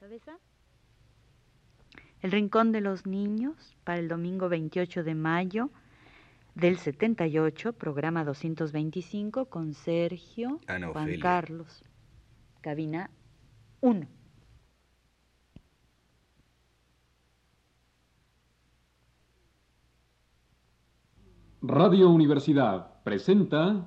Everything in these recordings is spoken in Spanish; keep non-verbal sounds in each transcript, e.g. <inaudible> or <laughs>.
cabeza. El Rincón de los Niños para el domingo 28 de mayo del 78, programa 225 con Sergio Juan Carlos. Cabina 1. Radio Universidad presenta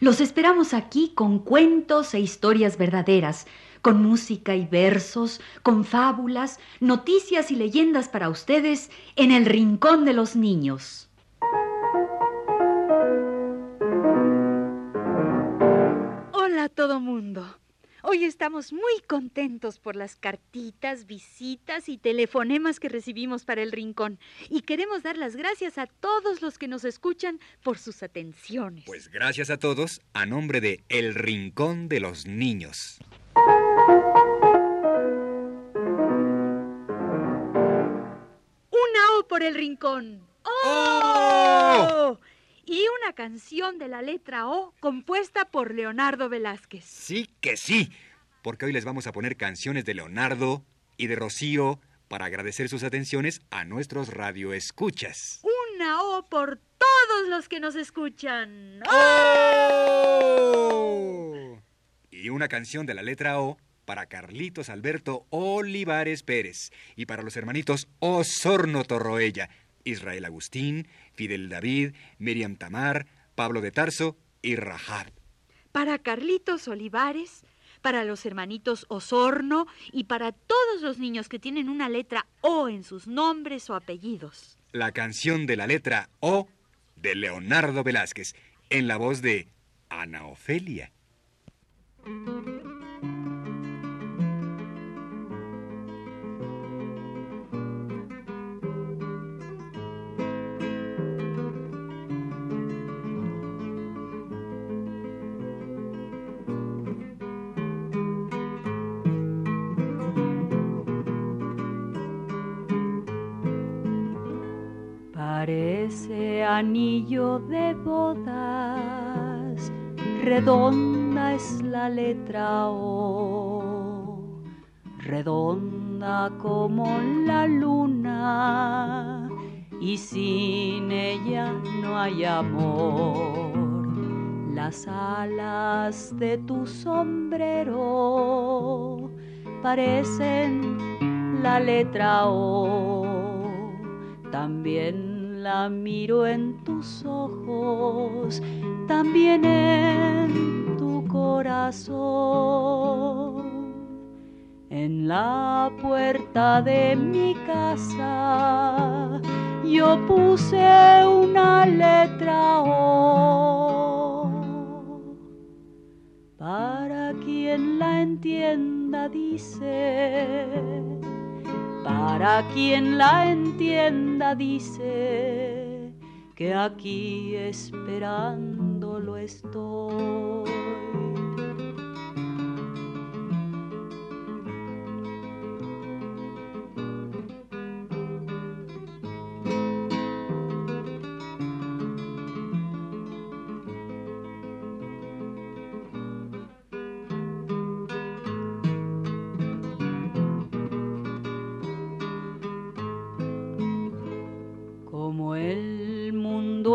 los esperamos aquí con cuentos e historias verdaderas, con música y versos, con fábulas, noticias y leyendas para ustedes en el Rincón de los Niños. Hola todo mundo. Hoy estamos muy contentos por las cartitas, visitas y telefonemas que recibimos para el rincón y queremos dar las gracias a todos los que nos escuchan por sus atenciones. Pues gracias a todos a nombre de El Rincón de los Niños. Una O por el rincón. ¡Oh! Y una canción de la letra O compuesta por Leonardo Velázquez. Sí que sí, porque hoy les vamos a poner canciones de Leonardo y de Rocío para agradecer sus atenciones a nuestros radioescuchas. Una O por todos los que nos escuchan. ¡Oh! Y una canción de la letra O para Carlitos Alberto Olivares Pérez y para los hermanitos Osorno Torroella, Israel Agustín, Fidel David, Miriam Tamar, Pablo de Tarso y Rahab. Para Carlitos Olivares, para los hermanitos Osorno y para todos los niños que tienen una letra O en sus nombres o apellidos. La canción de la letra O de Leonardo Velázquez, en la voz de Ana Ofelia. Redonda es la letra O, redonda como la luna, y sin ella no hay amor. Las alas de tu sombrero parecen la letra O, también la miro en tus ojos, también en tu corazón. En la puerta de mi casa yo puse una letra O. Para quien la entienda dice para quien la entienda dice que aquí esperándolo estoy.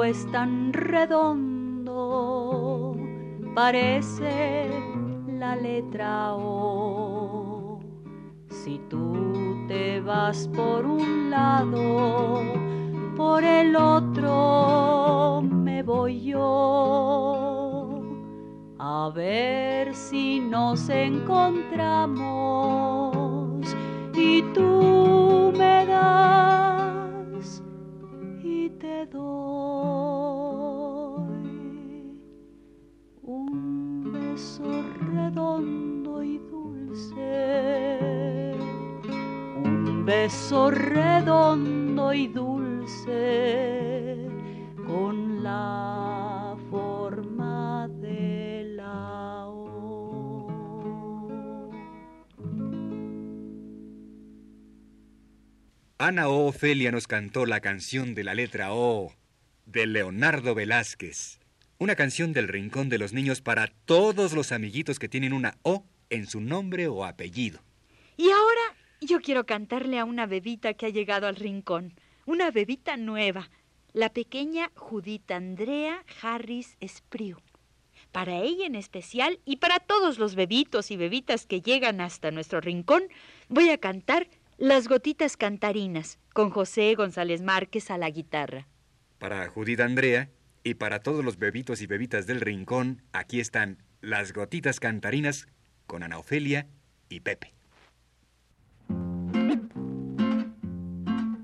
Es tan redondo, parece la letra O. Si tú te vas por un lado, por el otro me voy yo. A ver si nos encontramos y tú beso redondo y dulce con la forma de la O. Ana O. Ofelia nos cantó la canción de la letra O de Leonardo Velázquez. Una canción del Rincón de los Niños para todos los amiguitos que tienen una O en su nombre o apellido. Y ahora yo quiero cantarle a una bebita que ha llegado al rincón, una bebita nueva, la pequeña Judith Andrea Harris Espriu. Para ella en especial y para todos los bebitos y bebitas que llegan hasta nuestro rincón, voy a cantar Las Gotitas Cantarinas con José González Márquez a la guitarra. Para Judith Andrea y para todos los bebitos y bebitas del rincón, aquí están las gotitas cantarinas con Ana Ofelia y Pepe.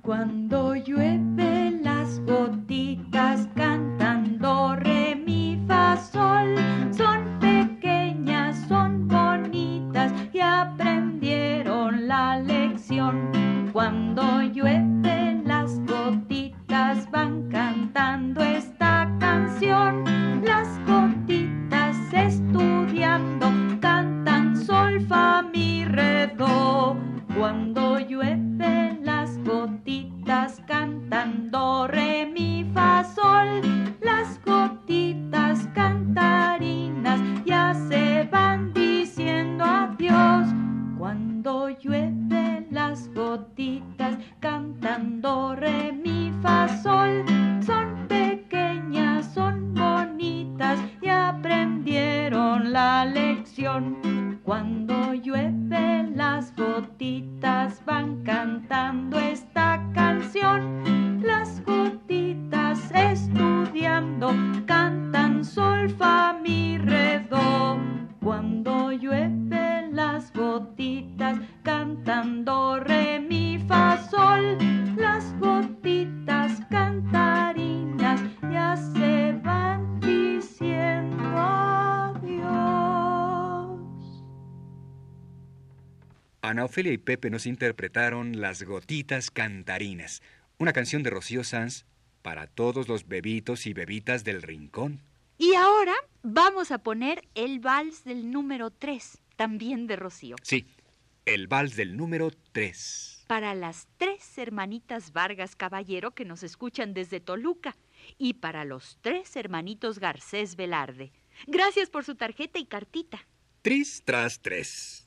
Cuando llueve las gotitas cantando re mi fa sol son pequeñas, son bonitas y aprendieron la lección. Cuando llueve 很多。Ana Ofelia y Pepe nos interpretaron Las Gotitas Cantarinas, una canción de Rocío Sanz para todos los bebitos y bebitas del rincón. Y ahora vamos a poner el vals del número 3, también de Rocío, Sí, el vals del número 3. para las tres hermanitas Vargas Caballero que nos escuchan desde Toluca y para los tres hermanitos Garcés Velarde. Gracias por su tarjeta y cartita. Tris tras tres.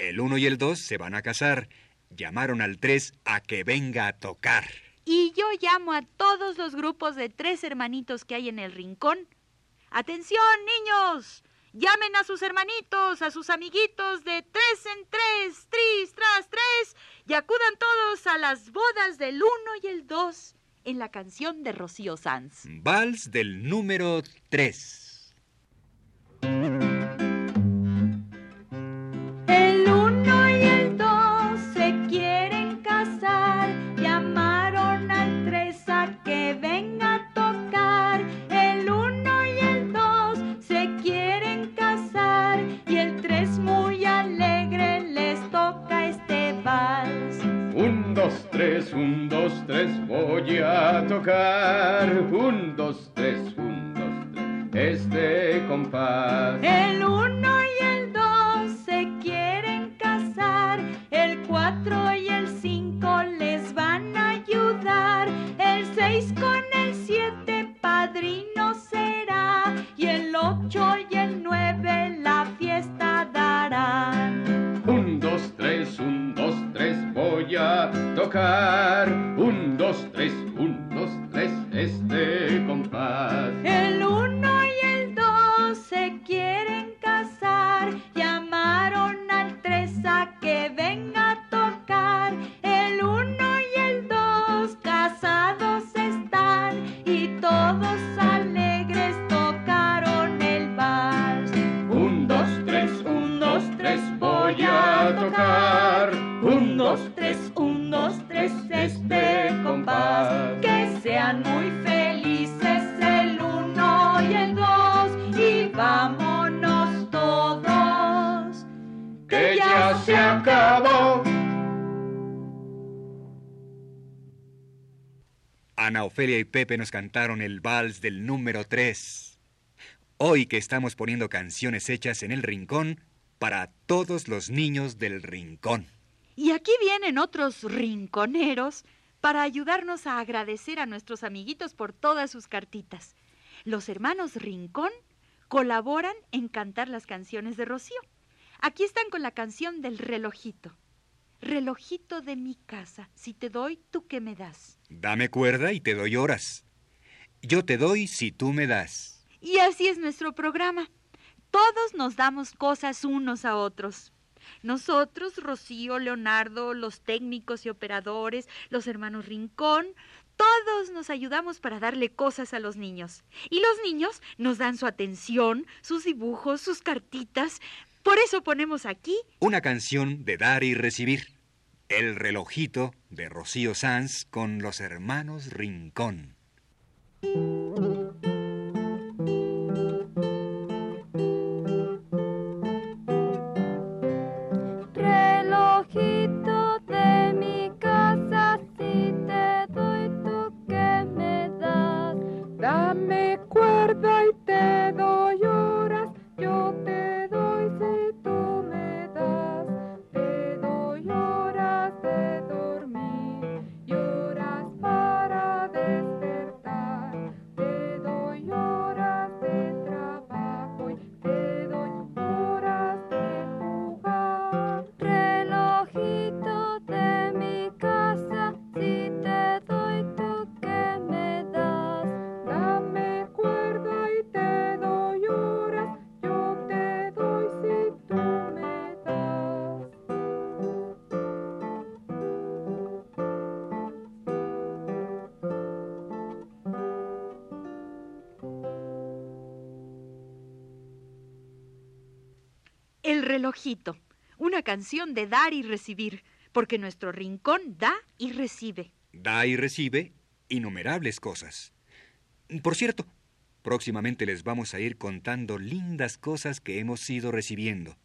El 1 y el 2 se van a casar. Llamaron al 3 a que venga a tocar. Y yo llamo a todos los grupos de tres hermanitos que hay en el rincón. ¡Atención, niños! Llamen a sus hermanitos, a sus amiguitos de tres en tres, tris tras tres, y acudan todos a las bodas del uno y el dos en la canción de Rocío Sanz. Vals del número 3. Tres, un, dos, tres, voy a tocar. Un, dos, tres, un, dos, tres, este compás. El uno y el dos se quieren casar, el cuatro y el cinco les van a ayudar, el seis con el siete padrino será, y el ocho y el nueve la fiesta darán. Un, dos, tres, un, dos, tres, voy a tocar. Acabó. Ana Ofelia y Pepe nos cantaron el vals del número 3. Hoy que estamos poniendo canciones hechas en el rincón para todos los niños del rincón. Y aquí vienen otros rinconeros para ayudarnos a agradecer a nuestros amiguitos por todas sus cartitas. Los hermanos Rincón colaboran en cantar las canciones de Rocío. Aquí están con la canción del relojito. Relojito de mi casa, si te doy, ¿tú qué me das? Dame cuerda y te doy horas. Yo te doy si tú me das. Y así es nuestro programa. Todos nos damos cosas unos a otros. Nosotros, Rocío, Leonardo, los técnicos y operadores, los hermanos Rincón, todos nos ayudamos para darle cosas a los niños. Y los niños nos dan su atención, sus dibujos, sus cartitas, por eso ponemos aquí una canción de dar y recibir. El relojito de Rocío Sanz con los hermanos Rincón. El relojito, una canción de dar y recibir, porque nuestro rincón da y recibe. Da y recibe innumerables cosas. Por cierto, próximamente les vamos a ir contando lindas cosas que hemos ido recibiendo.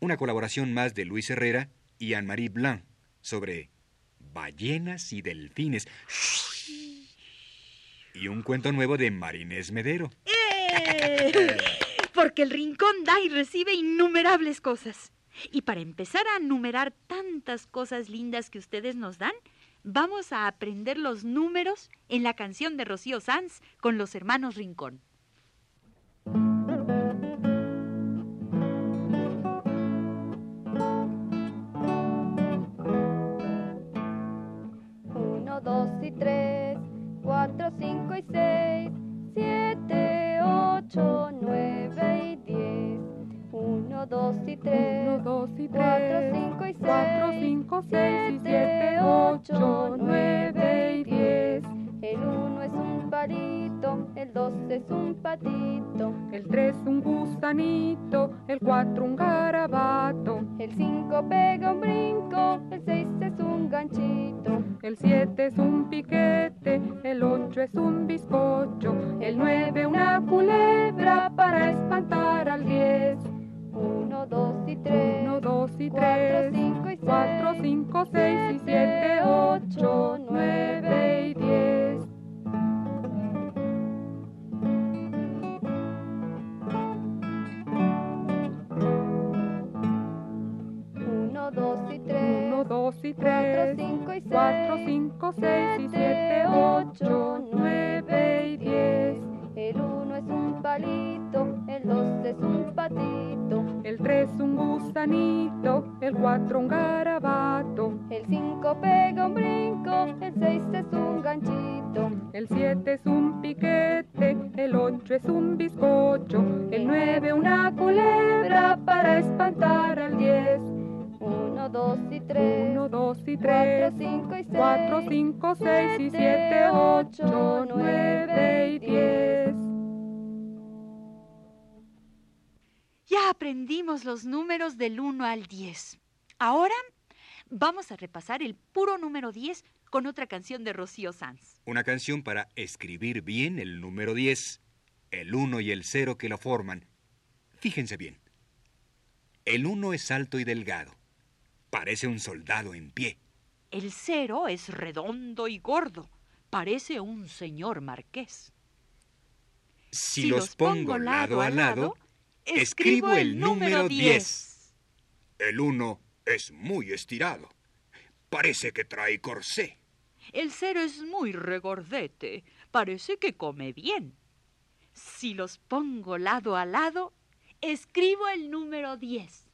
Una colaboración más de Luis Herrera y Anne-Marie Blanc sobre ballenas y delfines. Y un cuento nuevo de Marinés Medero. ¡Eh! Porque el rincón da y recibe innumerables cosas. Y para empezar a numerar tantas cosas lindas que ustedes nos dan, vamos a aprender los números en la canción de Rocío Sanz con los hermanos Rincón. Uno, dos y tres, cuatro, cinco y seis, siete, ocho, nueve y diez. Uno, dos y tres. Uno, dos y Cuatro, tres. cinco y Cuatro, seis. cinco, seis y Siete, siete, ocho, ocho, nueve y diez. El uno es un palito, el dos es un patito, El tres un gusanito, el cuatro un garabato, el cinco pega un brinco, el seis es un el 7 es un piquete, el 8 es un bizcocho, el 9 una culebra para espantar al 10. 1, 2 y 3, 1, 2 y 3, 4, 5 y 6, 4, 5, 6 y 7, 8, 9 y 10. 2 y 3, 4, 5 y 6, 4, 5, 6 y 7, 8, 9 y 10. El 1 es un palito, el 2 es un patito, el 3 un gusanito, el 4 un garabato, el 5 pega un brinco, el 6 es un ganchito, el 7 es un piquete, el 8 es un bizcocho, el 9 una culebra para espantar al 10. 1, 2 y 3 y Cuatro, tres, cinco y seis. cuatro, cinco, seis y siete, ocho, nueve y diez. Ya aprendimos los números del 1 al 10. Ahora vamos a repasar el puro número 10 con otra canción de Rocío Sanz. Una canción para escribir bien el número 10, el 1 y el 0 que lo forman. Fíjense bien. El 1 es alto y delgado, Parece un soldado en pie. El cero es redondo y gordo. Parece un señor marqués. Si, los pongo lado a lado, escribo el número 10. El uno es muy estirado. Parece que trae corsé. El cero es muy regordete. Parece que come bien. Si los pongo lado a lado, escribo el número 10.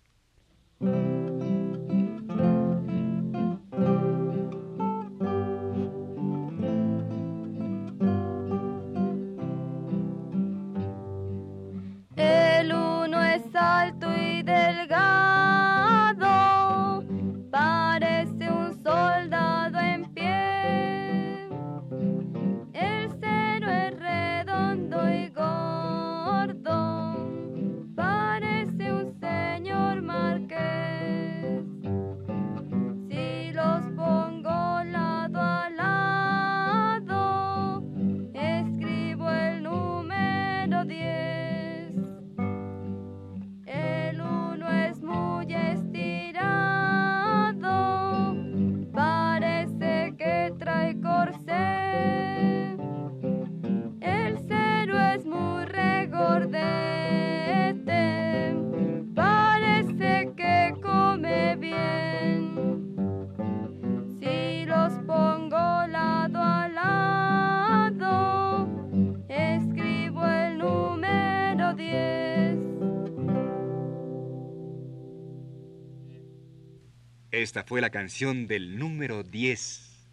Esta fue la canción del número 10,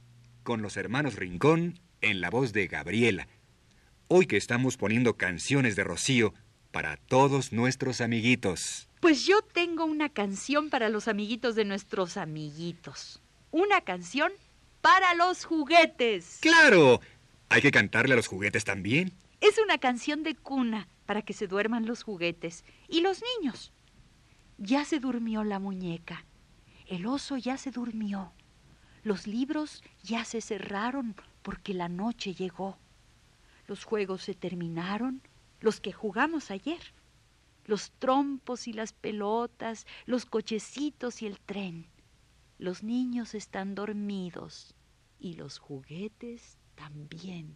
con los hermanos Rincón en la voz de Gabriela. Hoy que estamos poniendo canciones de Rocío para todos nuestros amiguitos. Pues yo tengo una canción para los amiguitos de nuestros amiguitos. Una canción para los juguetes. ¡Claro! ¿Hay que cantarle a los juguetes también? Es una canción de cuna para que se duerman los juguetes y los niños. Ya se durmió la muñeca. El oso ya se durmió. Los libros ya se cerraron porque la noche llegó. Los juegos se terminaron, los que jugamos ayer. Los trompos y las pelotas, los cochecitos y el tren. Los niños están dormidos y los juguetes también.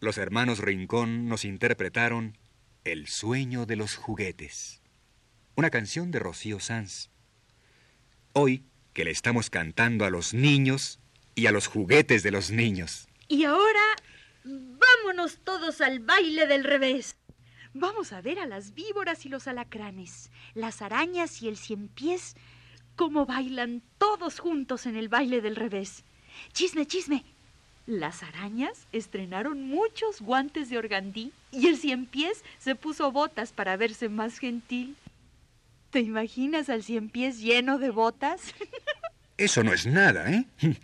Los hermanos Rincón nos interpretaron El sueño de los juguetes, una canción de Rocío Sanz. Hoy que le estamos cantando a los niños y a los juguetes de los niños. Y ahora vámonos todos al baile del revés. Vamos a ver a las víboras y los alacranes, las arañas y el cien pies, cómo bailan todos juntos en el baile del revés. Chisme, chisme, las arañas estrenaron muchos guantes de organdí y el cien pies se puso botas para verse más gentil. ¿Te imaginas al cien pies lleno de botas? <laughs> Eso no es nada, ¿eh? <laughs>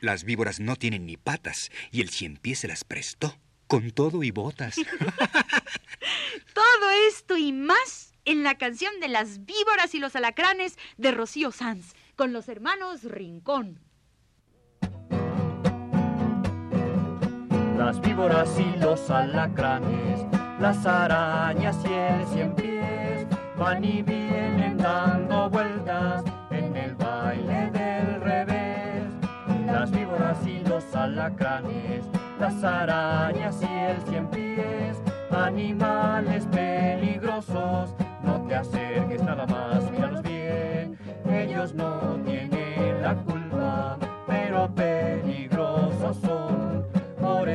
Las víboras no tienen ni patas y el cien pies se las prestó. con todo y botas. <laughs> todo esto y más en la canción de las víboras y los alacranes de Rocío Sanz, con los hermanos Rincón. Las víboras y los alacranes, las arañas y el cien pies van y vienen dando vueltas en el baile del revés. Las víboras y los alacranes, las arañas y el cien pies, animales peligrosos te acerques nada más, míralos bien. Ellos no tienen la culpa, pero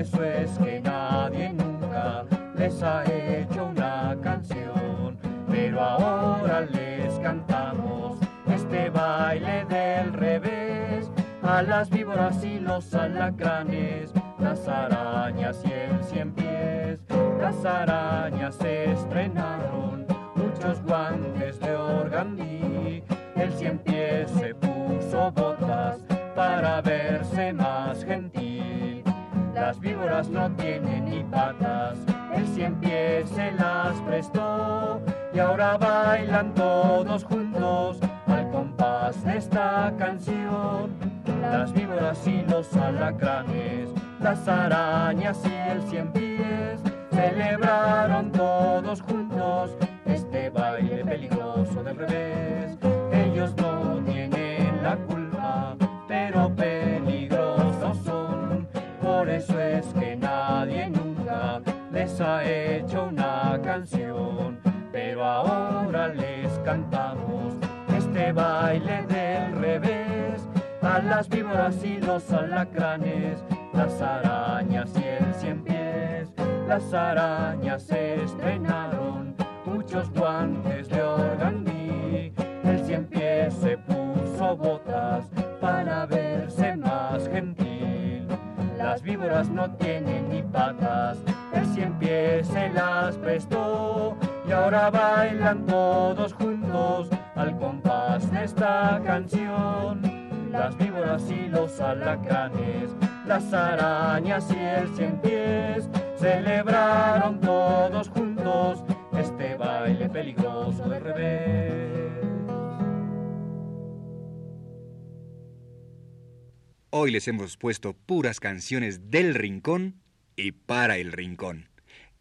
eso es que nadie nunca les ha hecho una canción. Pero ahora les cantamos este baile del revés. A las víboras y los alacranes, las arañas y el cien pies. Las arañas se estrenaron muchos guantes de organdí. El cien pies se puso botas para verse más gentil. Las víboras no tienen ni patas, el cien pies se las prestó y ahora bailan todos juntos al compás de esta canción. Las víboras y los alacranes, las arañas y el cien pies celebraron todos juntos este baile peligroso del revés. Ellos no tienen la culpa, les ha hecho una canción. Pero ahora les cantamos este baile del revés. A las víboras y los alacranes, las arañas y el cien pies, las arañas se estrenaron muchos guantes de organdí. El cien pies se puso botas para verse más gentil. Las víboras no tienen ni patas, cien pies se las prestó y ahora bailan todos juntos al compás de esta canción. Las víboras y los alacranes, las arañas y el cien pies celebraron todos juntos este baile peligroso de revés. Hoy les hemos puesto puras canciones del Rincón y para el Rincón.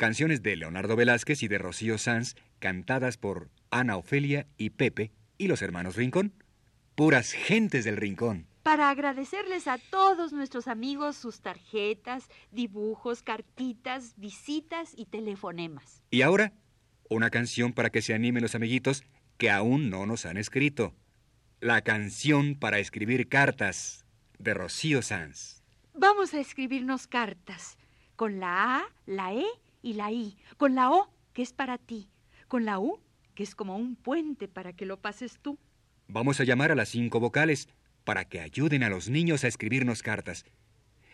Canciones de Leonardo Velázquez y de Rocío Sanz, cantadas por Ana Ofelia y Pepe y los hermanos Rincón. Puras gentes del Rincón para agradecerles a todos nuestros amigos sus tarjetas, dibujos, cartitas, visitas y telefonemas. Y ahora una canción para que se animen los amiguitos que aún no nos han escrito. La canción para escribir cartas de Rocío Sanz. Vamos a escribirnos cartas con la A, la E y la I, con la O, que es para ti, con la U, que es como un puente para que lo pases tú. Vamos a llamar a las cinco vocales para que ayuden a los niños a escribirnos cartas.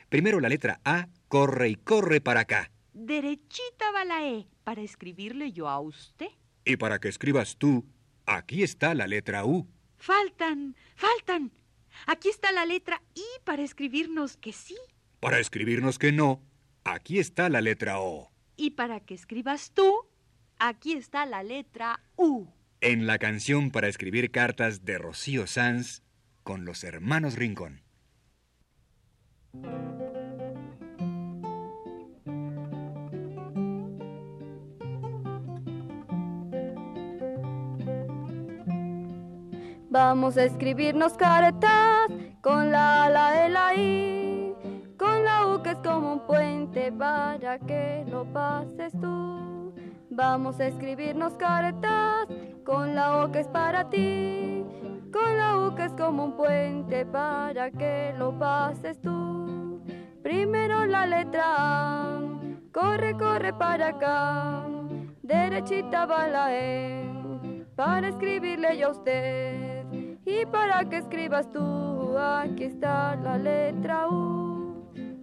Primero la letra A corre y corre para acá. Derechita va la E para escribirle yo a usted. Y para que escribas tú, aquí está la letra U. Faltan, faltan. Aquí está la letra I para escribirnos que sí. Para escribirnos que no, aquí está la letra O. Y para que escribas tú, aquí está la letra U. En la canción para escribir cartas de Rocío Sanz con los hermanos Rincón. Vamos a escribirnos cartas con la A, la E, la I, con la U que es como un puente para que lo pases tú. Vamos a escribirnos cartas con la que es para ti, con la U que es como un puente para que lo pases tú. Primero la letra A, corre, corre para acá, derechita va la E, para escribirle yo a usted. Y para que escribas tú, aquí está la letra U.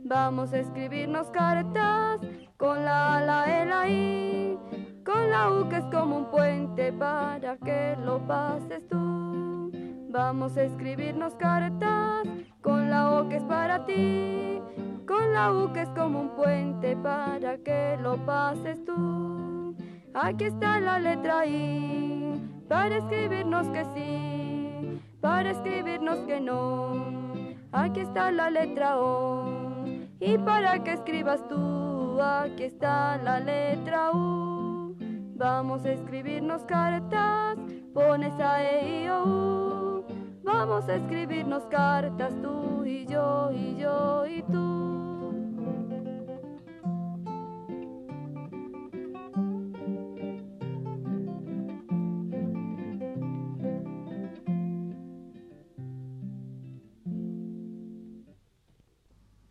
Vamos a escribirnos cartas con la A, la E, la I, con la U que es como un puente para que lo pases tú. Vamos a escribirnos cartas con la O que es para ti, con la U que es como un puente para que lo pases tú. Aquí está la letra I para escribirnos que sí, para escribirnos que no. Aquí está la letra O y para que escribas tú, aquí está la letra U. Vamos a escribirnos cartas, pones a E I O U. Vamos a escribirnos cartas tú y yo y yo y tú.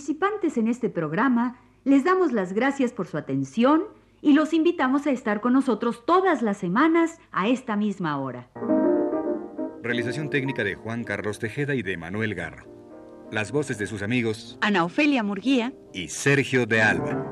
Participantes en este programa les damos las gracias por su atención y los invitamos a estar con nosotros todas las semanas a esta misma hora. Realización técnica de Juan Carlos Tejeda y de Manuel Garro. Las voces de sus amigos Ana Ofelia Murguía y Sergio de Alba.